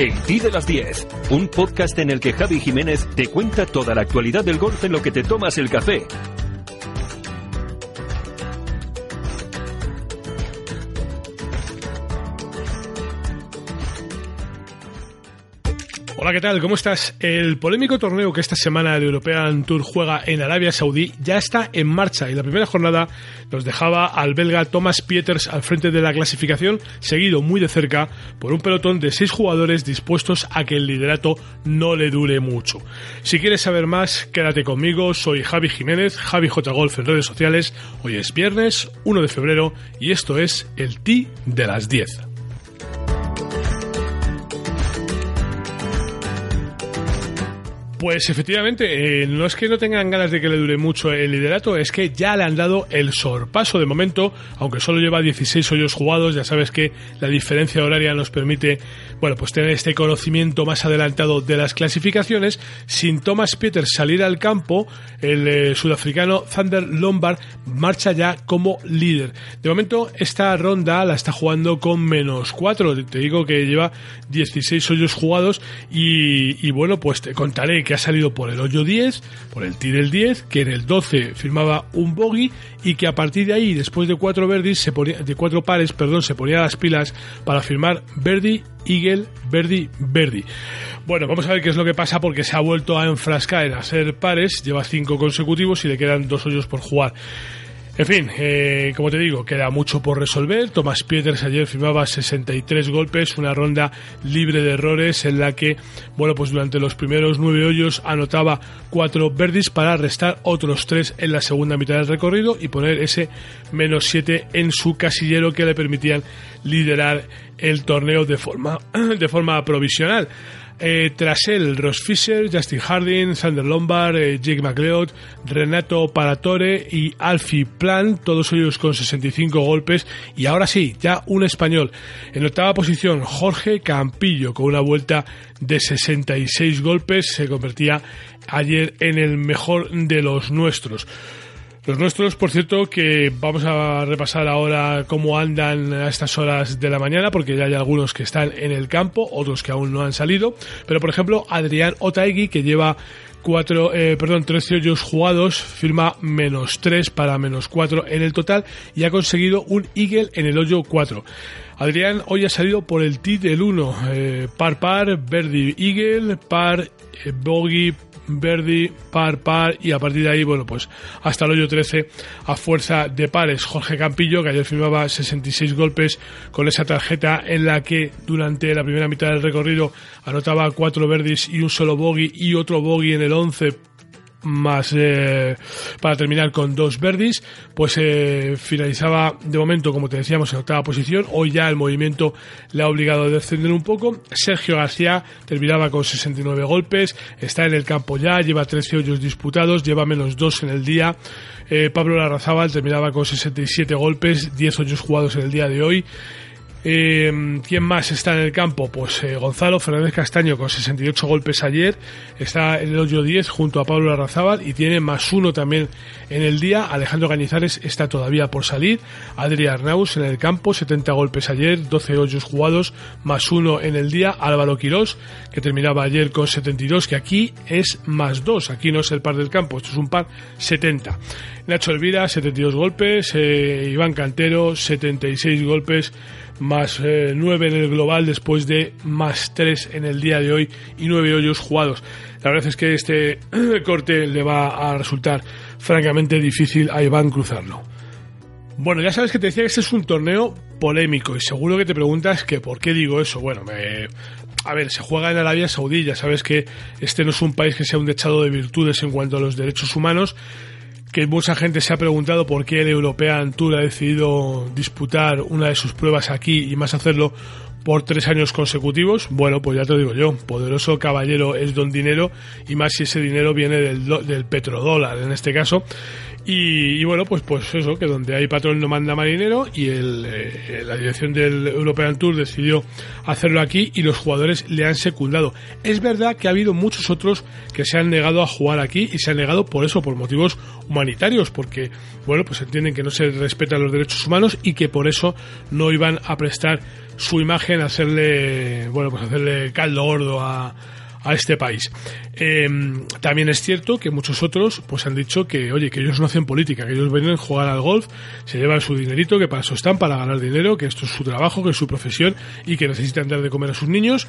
El Ti de las 10, un podcast en el que Javi Jiménez te cuenta toda la actualidad del golf en lo que te tomas el café. Hola, ¿qué tal? ¿Cómo estás? El polémico torneo que esta semana el European Tour juega en Arabia Saudí ya está en marcha y la primera jornada nos dejaba al belga Thomas Pieters al frente de la clasificación, seguido muy de cerca por un pelotón de seis jugadores dispuestos a que el liderato no le dure mucho. Si quieres saber más, quédate conmigo, soy Javi Jiménez, Javi J Golf en redes sociales. Hoy es viernes 1 de febrero y esto es el T de las 10. Pues efectivamente, eh, no es que no tengan ganas de que le dure mucho el liderato, es que ya le han dado el sorpaso de momento, aunque solo lleva 16 hoyos jugados, ya sabes que la diferencia horaria nos permite, bueno, pues tener este conocimiento más adelantado de las clasificaciones. Sin Thomas Peters salir al campo, el eh, sudafricano Thunder Lombard marcha ya como líder. De momento, esta ronda la está jugando con menos 4, te digo que lleva 16 hoyos jugados y, y bueno, pues te contaré que ha salido por el hoyo 10, por el del 10, que en el 12 firmaba un bogey y que a partir de ahí, después de cuatro verdis, se ponía, de cuatro pares, perdón, se ponía las pilas para firmar Verdi, Eagle, Verdi, Verdi. Bueno, vamos a ver qué es lo que pasa porque se ha vuelto a enfrascar en hacer pares, lleva cinco consecutivos y le quedan dos hoyos por jugar. En fin, eh, como te digo, queda mucho por resolver. Thomas Pieters ayer firmaba 63 golpes, una ronda libre de errores en la que, bueno, pues durante los primeros nueve hoyos anotaba cuatro verdis para restar otros tres en la segunda mitad del recorrido y poner ese menos siete en su casillero que le permitían liderar el torneo de forma, de forma provisional. Eh, tras él, Ross Fisher, Justin Harding, Sander Lombard, eh, Jake McLeod, Renato Paratore y Alfie Plan, todos ellos con 65 golpes. Y ahora sí, ya un español. En octava posición, Jorge Campillo, con una vuelta de 66 golpes, se convertía ayer en el mejor de los nuestros. Los nuestros, por cierto, que vamos a repasar ahora cómo andan a estas horas de la mañana, porque ya hay algunos que están en el campo, otros que aún no han salido. Pero, por ejemplo, Adrián Otaegui, que lleva cuatro, eh, perdón, 13 hoyos jugados, firma menos 3 para menos 4 en el total y ha conseguido un Eagle en el hoyo 4. Adrián hoy ha salido por el tee del 1, eh, par par, Verdi Eagle, par, bogey, Verdi, par, par y a partir de ahí, bueno, pues hasta el hoyo 13 a fuerza de pares. Jorge Campillo, que ayer firmaba 66 golpes con esa tarjeta en la que durante la primera mitad del recorrido anotaba cuatro verdis y un solo bogey y otro bogey en el 11 más eh, para terminar con dos verdis pues eh, finalizaba de momento como te decíamos en octava posición. Hoy ya el movimiento le ha obligado a descender un poco. Sergio García terminaba con 69 golpes está en el campo ya lleva 13 hoyos disputados lleva menos 2 en el día. Eh, Pablo Larrazábal terminaba con 67 golpes 10 hoyos jugados en el día de hoy eh, ¿Quién más está en el campo? Pues eh, Gonzalo Fernández Castaño con 68 golpes ayer. Está en el hoyo 10 junto a Pablo Arrazábal y tiene más uno también en el día. Alejandro Cañizares está todavía por salir. Adri Arnaus en el campo, 70 golpes ayer, 12 hoyos jugados, más uno en el día. Álvaro Quirós, que terminaba ayer con 72, que aquí es más dos. Aquí no es el par del campo, esto es un par 70. Nacho Elvira, 72 golpes. Eh, Iván Cantero, 76 golpes más eh, 9 en el global después de más 3 en el día de hoy y 9 hoyos jugados. La verdad es que este corte le va a resultar francamente difícil a Iván cruzarlo. Bueno, ya sabes que te decía que este es un torneo polémico y seguro que te preguntas que por qué digo eso. Bueno, me... a ver, se juega en Arabia Saudí, ya sabes que este no es un país que sea un dechado de virtudes en cuanto a los derechos humanos, que mucha gente se ha preguntado por qué el European Tour ha decidido disputar una de sus pruebas aquí y más hacerlo por tres años consecutivos. Bueno, pues ya te digo yo, poderoso caballero es don dinero y más si ese dinero viene del, del petrodólar en este caso. Y, bueno, pues, pues eso, que donde hay patrón no manda marinero y el, eh, la dirección del European Tour decidió hacerlo aquí y los jugadores le han secundado. Es verdad que ha habido muchos otros que se han negado a jugar aquí y se han negado por eso, por motivos humanitarios, porque, bueno, pues entienden que no se respetan los derechos humanos y que por eso no iban a prestar su imagen, hacerle, bueno, pues hacerle caldo gordo a, a este país. Em, también es cierto que muchos otros pues han dicho que, oye, que ellos no hacen política, que ellos vienen a jugar al golf, se llevan su dinerito, que para eso están, para ganar dinero, que esto es su trabajo, que es su profesión y que necesitan dar de comer a sus niños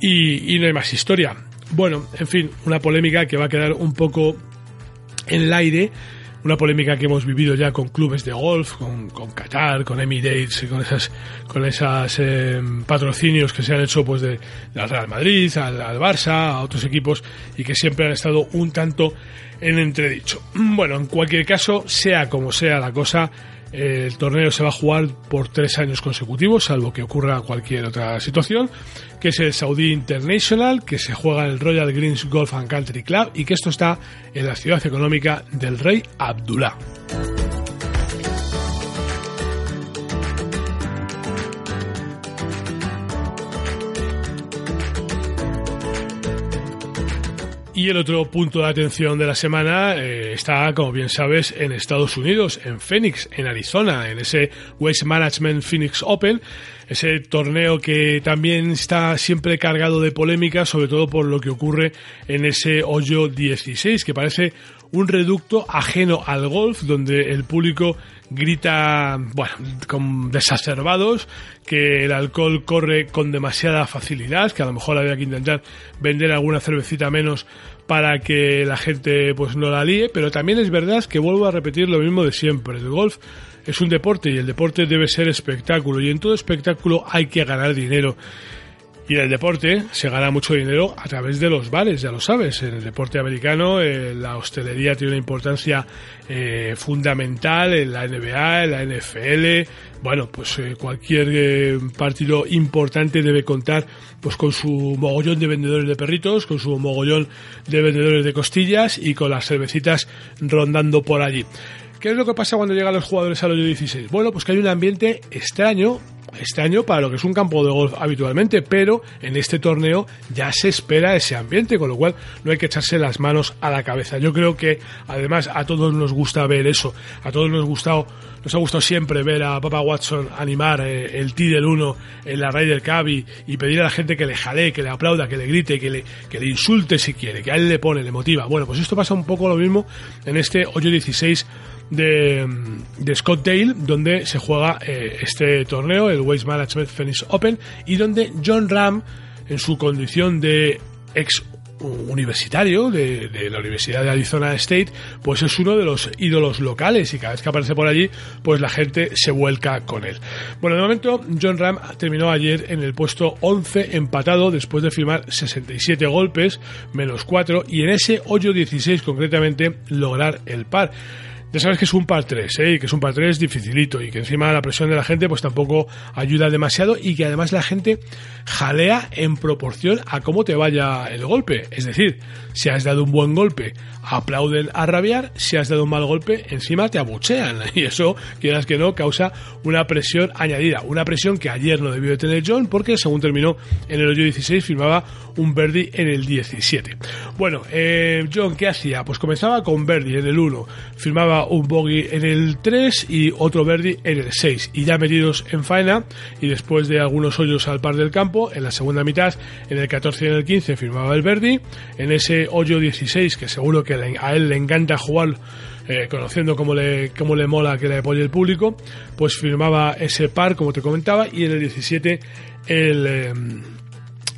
y no hay más historia. Bueno, en fin, una polémica que va a quedar un poco en el aire una polémica que hemos vivido ya con clubes de golf, con, con Qatar, con Emirates, con esas, con esas em, patrocinios que se han hecho pues de, al Real Madrid, al, al, Barça, a otros equipos y que siempre han estado un tanto en entredicho. Bueno, en cualquier caso, sea como sea la cosa, el torneo se va a jugar por tres años consecutivos, salvo que ocurra cualquier otra situación, que es el Saudi International, que se juega en el Royal Greens Golf and Country Club y que esto está en la ciudad económica del rey Abdullah. Y el otro punto de atención de la semana eh, está, como bien sabes, en Estados Unidos, en Phoenix, en Arizona, en ese Waste Management Phoenix Open, ese torneo que también está siempre cargado de polémica, sobre todo por lo que ocurre en ese hoyo 16, que parece un reducto ajeno al golf, donde el público grita, bueno, con desacerbados, que el alcohol corre con demasiada facilidad, que a lo mejor había que intentar vender alguna cervecita menos para que la gente pues no la líe, pero también es verdad que vuelvo a repetir lo mismo de siempre, el golf es un deporte y el deporte debe ser espectáculo y en todo espectáculo hay que ganar dinero. Y en el deporte se gana mucho dinero a través de los bares, ya lo sabes. En el deporte americano eh, la hostelería tiene una importancia eh, fundamental en la NBA, en la NFL. Bueno, pues eh, cualquier partido importante debe contar pues con su mogollón de vendedores de perritos, con su mogollón de vendedores de costillas y con las cervecitas rondando por allí. ¿Qué es lo que pasa cuando llegan los jugadores al hoyo 16? Bueno, pues que hay un ambiente extraño, extraño para lo que es un campo de golf habitualmente, pero en este torneo ya se espera ese ambiente, con lo cual no hay que echarse las manos a la cabeza. Yo creo que además a todos nos gusta ver eso, a todos nos, gustado, nos ha gustado siempre ver a Papa Watson animar eh, el T del 1 en la Ryder Cup y, y, pedir a la gente que le jalee, que le aplauda, que le grite, que le, que le insulte si quiere, que a él le pone, le motiva. Bueno, pues esto pasa un poco lo mismo en este hoyo 16 de, de Scottsdale, donde se juega eh, este torneo, el Waste Management Phoenix Open, y donde John Ram, en su condición de ex universitario de, la Universidad de Arizona State, pues es uno de los ídolos locales y cada vez que aparece por allí, pues la gente se vuelca con él. Bueno, de momento, John Ram terminó ayer en el puesto 11 empatado después de firmar 67 golpes, menos 4, y en ese hoyo 16 concretamente lograr el par ya sabes que es un par 3, ¿eh? y que es un par 3 dificilito y que encima la presión de la gente pues tampoco ayuda demasiado y que además la gente jalea en proporción a cómo te vaya el golpe. Es decir, si has dado un buen golpe, aplauden a rabiar, si has dado un mal golpe, encima te abuchean y eso, quieras que no, causa una presión añadida, una presión que ayer no debió de tener John porque según terminó en el hoyo 16 firmaba un birdie en el 17. Bueno, eh, John, ¿qué hacía? Pues comenzaba con birdie en el 1, firmaba un bogey en el 3 y otro birdie en el 6 y ya metidos en faena y después de algunos hoyos al par del campo, en la segunda mitad, en el 14 y en el 15 firmaba el birdie, en ese hoyo 16 que seguro que a él le encanta jugar eh, conociendo cómo le, cómo le mola que le apoye el público, pues firmaba ese par, como te comentaba, y en el 17 el, eh,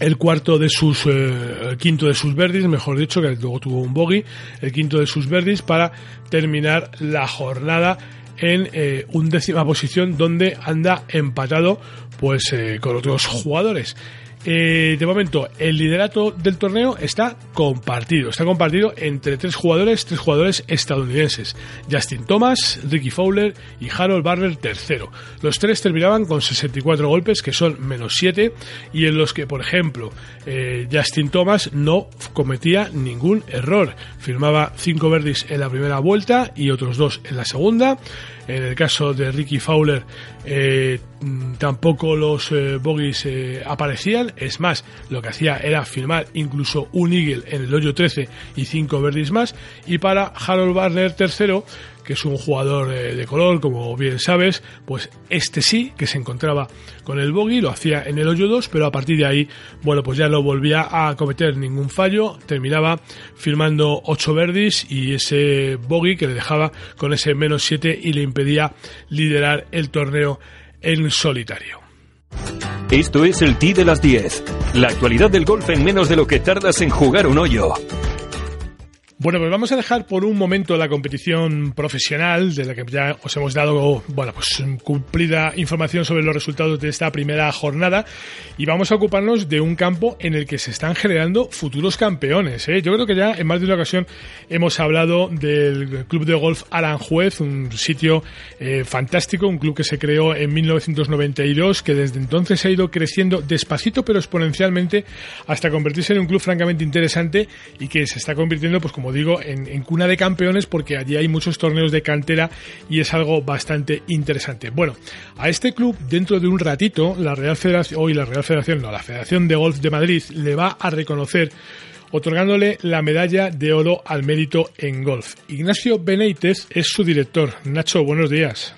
el cuarto de sus, eh, el quinto de sus verdis, mejor dicho, que luego tuvo un bogey, el quinto de sus verdis para terminar la jornada en eh, undécima posición donde anda empatado pues eh, con otros jugadores. Eh, de momento, el liderato del torneo está compartido. Está compartido entre tres jugadores, tres jugadores estadounidenses. Justin Thomas, Ricky Fowler y Harold Barner tercero. Los tres terminaban con 64 golpes, que son menos 7, y en los que, por ejemplo, eh, Justin Thomas no cometía ningún error. Firmaba 5 verdis en la primera vuelta y otros dos en la segunda. En el caso de Ricky Fowler, eh, tampoco los eh, bogies eh, aparecían. Es más, lo que hacía era firmar incluso un eagle en el hoyo 13 y 5 verdes más. Y para Harold Barner tercero, que es un jugador de color, como bien sabes, pues este sí, que se encontraba con el bogey, lo hacía en el hoyo 2, pero a partir de ahí, bueno, pues ya no volvía a cometer ningún fallo, terminaba firmando 8 verdis y ese bogey que le dejaba con ese menos 7 y le impedía liderar el torneo en solitario. Esto es el T de las 10. La actualidad del golf en menos de lo que tardas en jugar un hoyo. Bueno, pues vamos a dejar por un momento la competición profesional, de la que ya os hemos dado, bueno, pues cumplida información sobre los resultados de esta primera jornada, y vamos a ocuparnos de un campo en el que se están generando futuros campeones. ¿eh? Yo creo que ya en más de una ocasión hemos hablado del Club de Golf Aranjuez, un sitio eh, fantástico, un club que se creó en 1992, que desde entonces ha ido creciendo despacito pero exponencialmente hasta convertirse en un club francamente interesante y que se está convirtiendo, pues como como digo, en, cuna de campeones porque allí hay muchos torneos de cantera y es algo bastante interesante. Bueno, a este club dentro de un ratito la Real Federación, hoy la Real Federación, no, la Federación de Golf de Madrid le va a reconocer otorgándole la medalla de oro al mérito en golf. Ignacio Benítez es su director. Nacho, buenos días.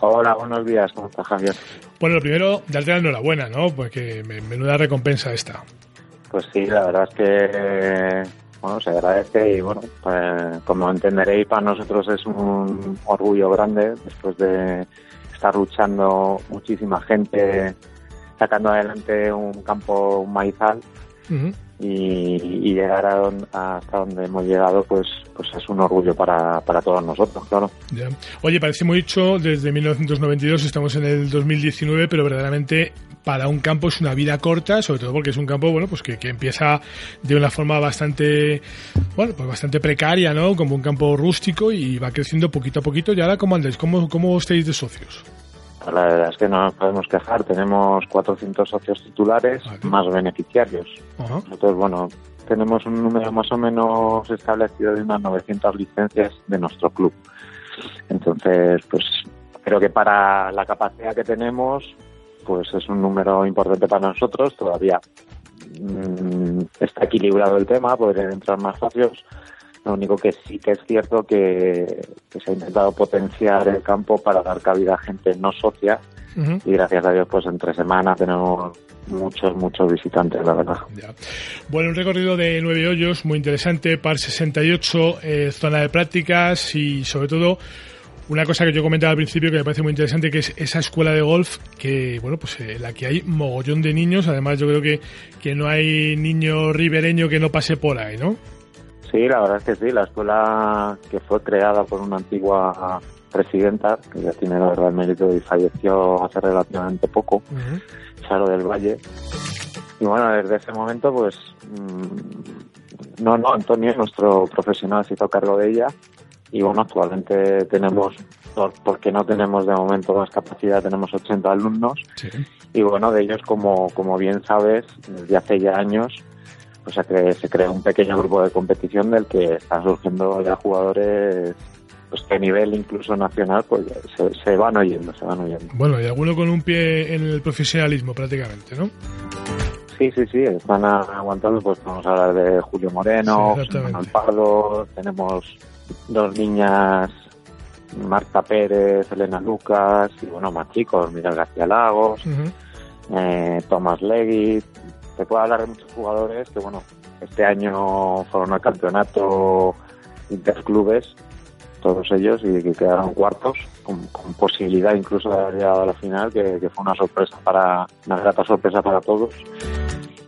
Hola, buenos días. ¿Cómo estás, Javier? Bueno, lo primero, darte la enhorabuena, ¿no? Porque menuda recompensa esta. Pues sí, la verdad es que bueno, se agradece y bueno, pues, como entenderéis, para nosotros es un orgullo grande después de estar luchando muchísima gente sacando adelante un campo maizal y, llegar a, hasta donde hemos llegado, pues, pues es un orgullo para, para todos nosotros, claro. Oye, parece muy dicho, desde 1992 estamos en el 2019, pero verdaderamente para un campo es una vida corta, sobre todo porque es un campo, bueno, pues que, que empieza de una forma bastante, bueno, pues bastante precaria, ¿no? Como un campo rústico y va creciendo poquito a poquito. ¿Y ahora cómo andáis? ¿Cómo, cómo estáis de socios? La verdad es que no nos podemos quejar. Tenemos 400 socios titulares más beneficiarios. Entonces, bueno, tenemos un número más o menos establecido de unas 900 licencias de nuestro club. Entonces, pues creo que para la capacidad que tenemos, pues es un número importante para nosotros. Todavía mm, está equilibrado el tema, podrían entrar más socios lo único que sí que es cierto que, se ha intentado potenciar el campo para dar cabida a gente no socia y gracias a Dios pues entre semanas tenemos muchos, muchos visitantes, la verdad. Bueno, un recorrido de nueve hoyos muy interesante, par 68, eh, zona de prácticas y sobre todo una cosa que yo comentaba al principio que me parece muy interesante que es esa escuela de golf que bueno pues eh, la que hay mogollón de niños además yo creo que, que no hay niño ribereño que no pase por ahí ¿no? Sí, la verdad es que sí, la escuela que fue creada por una antigua presidenta, que ya tiene la verdad el mérito y falleció hace relativamente poco, Charo del Valle. Y bueno, desde ese momento, pues, mm, no, no, Antonio, nuestro profesional, se hizo cargo de ella. Y bueno, actualmente tenemos, porque no tenemos de momento más capacidad, tenemos 80 alumnos. Y bueno, de ellos, como, como bien sabes, desde hace ya años, que se crea un pequeño grupo de competición del que están surgiendo ya jugadores pues que a nivel incluso nacional pues se, van oyendo, se van oyendo. Bueno, y alguno con un pie en el profesionalismo prácticamente, ¿no? Sí, sí, sí, están aguantando, pues vamos a hablar de Julio Moreno, Manuel Pardo, tenemos dos niñas, Marta Pérez, Elena Lucas, y bueno, más chicos, Miguel García Lagos, eh, Tomás Legui, se puede hablar de muchos jugadores que, bueno, este año fueron al campeonato interclubes, todos ellos, y que quedaron cuartos, con, posibilidad incluso de haber llegado a la final, que, fue una sorpresa para, una grata sorpresa para todos.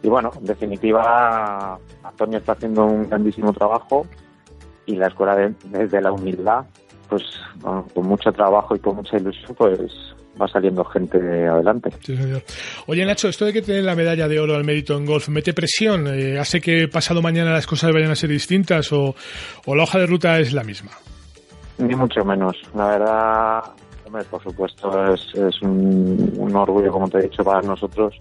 Y bueno, en definitiva, Antonio está haciendo un grandísimo trabajo y la escuela desde la humildad, pues con mucho trabajo y con mucha ilusión, pues va saliendo gente adelante. Oye, Nacho, esto de que tener la medalla de oro al mérito en golf, ¿mete presión? Eh, ¿Hace que pasado mañana las cosas vayan a ser distintas o, la hoja de ruta es la misma? Ni mucho menos. La verdad, hombre, por supuesto, es, un, orgullo, como te he dicho, para nosotros.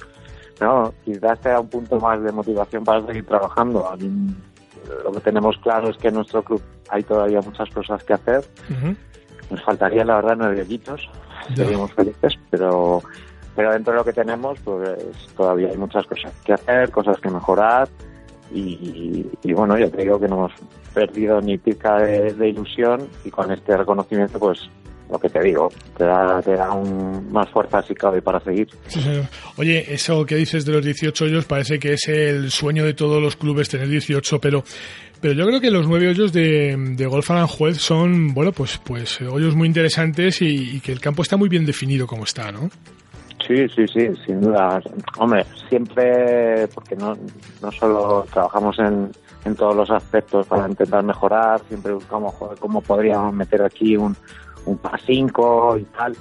No, quizás sea un punto más de motivación para seguir trabajando. Lo que tenemos claro es que en nuestro club hay todavía muchas cosas que hacer. Nos faltaría, la verdad, nueve hoyitos seguimos felices, pero, pero dentro de lo que tenemos, pues todavía hay muchas cosas que hacer, cosas que mejorar. Y, bueno, ya te digo que no hemos perdido ni pica de, ilusión. Y con este reconocimiento pues lo que te digo, te da, te da un, más fuerza si cabe para seguir. Oye, eso que dices de los 18 hoyos parece que es el sueño de todos los clubes tener 18, pero pero yo creo que los nueve hoyos de, de Golf Aranjuez son, bueno, pues, pues hoyos muy interesantes y, que el campo está muy bien definido como está, ¿no? Sí, sí, sí, sin duda. Hombre, siempre, porque no, no solo trabajamos en, en todos los aspectos para intentar mejorar, siempre buscamos cómo podríamos meter aquí un, un PA5 y tal.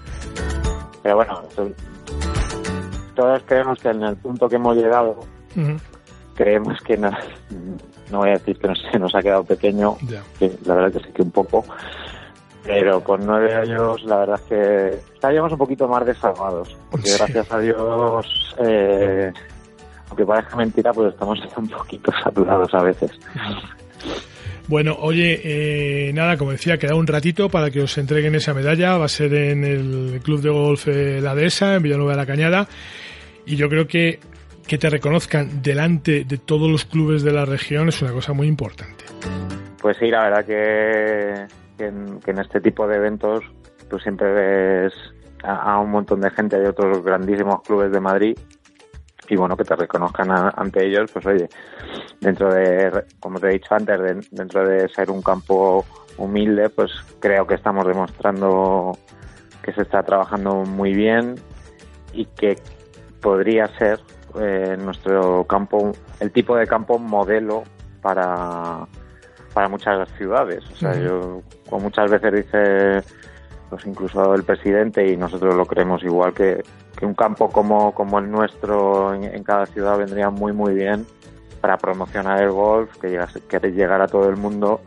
Pero bueno, todos creemos que en el punto que hemos llegado, creemos que no, no voy a decir que se nos ha quedado pequeño, que la verdad que sí que un poco, pero con nueve años la verdad es que estaríamos un poquito más desalvados, porque gracias a Dios, eh, aunque parezca mentira, pues estamos un poquito saturados a veces. Bueno, oye, eh, nada, como decía, queda un ratito para que os entreguen esa medalla. Va a ser en el Club de Golf eh, La Dehesa, en Villanueva de la Cañada. Y yo creo que que te reconozcan delante de todos los clubes de la región es una cosa muy importante. Pues sí, la verdad que, en, este tipo de eventos tú siempre ves a, un montón de gente de otros grandísimos clubes de Madrid y bueno, que te reconozcan ante ellos, pues oye, dentro de, como te he dicho antes, dentro de ser un campo humilde, pues creo que estamos demostrando que se está trabajando muy bien y que podría ser eh, nuestro campo, el tipo de campo modelo para, para muchas ciudades. O sea, yo, como muchas veces dice, pues incluso el presidente, y nosotros lo creemos igual, que, que un campo como, como el nuestro en, cada ciudad vendría muy, muy bien para promocionar el golf, que, llegase, que llegara a todo el mundo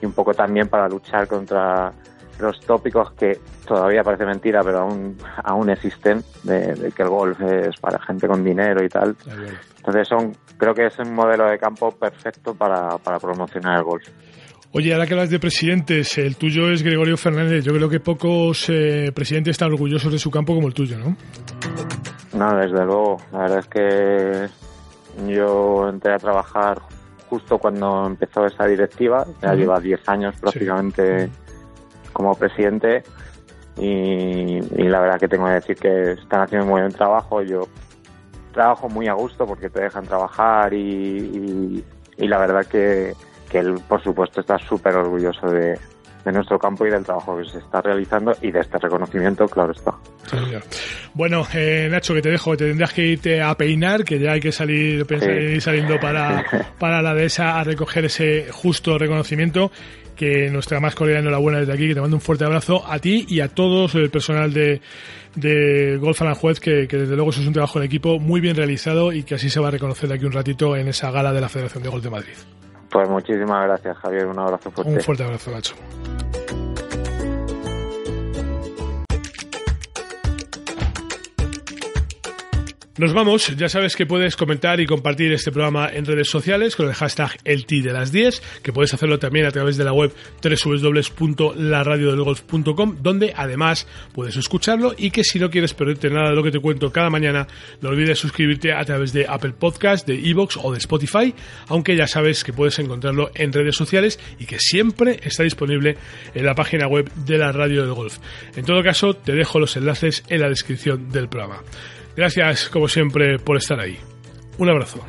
y un poco también para luchar contra los tópicos que todavía parece mentira, pero aún, aún existen, de, que el golf es para gente con dinero y tal. Entonces son, creo que es un modelo de campo perfecto para, para promocionar el golf. Oye, ahora que hablas de presidentes, el tuyo es Gregorio Fernández. Yo creo que pocos eh, presidentes están orgullosos de su campo como el tuyo, ¿no? No, desde luego. La verdad es que yo entré a trabajar justo cuando empezó esa directiva. Ya lleva 10 años prácticamente como presidente y, la verdad que tengo que decir que están haciendo muy buen trabajo. Yo trabajo muy a gusto porque te dejan trabajar y, la verdad que, que él, por supuesto, está súper orgulloso de, de nuestro campo y del trabajo que se está realizando y de este reconocimiento, claro está. bueno, eh, Nacho, que te dejo, te tendrás que irte a peinar, que ya hay que salir saliendo para, para la dehesa a recoger ese justo reconocimiento que nuestra más cordial enhorabuena desde aquí, que te mando un fuerte abrazo a ti y a todos el personal de, de Golf Aranjuez, que, que desde luego eso es un trabajo en equipo muy bien realizado y que así se va a reconocer de aquí un ratito en esa gala de la Federación de Golf de Madrid. Pues muchísimas gracias, Javier. Un abrazo fuerte. Un fuerte abrazo, Nacho. Nos vamos, ya sabes que puedes comentar y compartir este programa en redes sociales con el hashtag el de las 10, que puedes hacerlo también a través de la web www.laradiodelgolf.com, donde además puedes escucharlo y que si no quieres perderte nada de lo que te cuento cada mañana, no olvides suscribirte a través de Apple Podcast, de Evox o de Spotify, aunque ya sabes que puedes encontrarlo en redes sociales y que siempre está disponible en la página web de la Radio del Golf. En todo caso, te dejo los enlaces en la descripción del programa. Gracias, como siempre, por estar ahí. Un abrazo.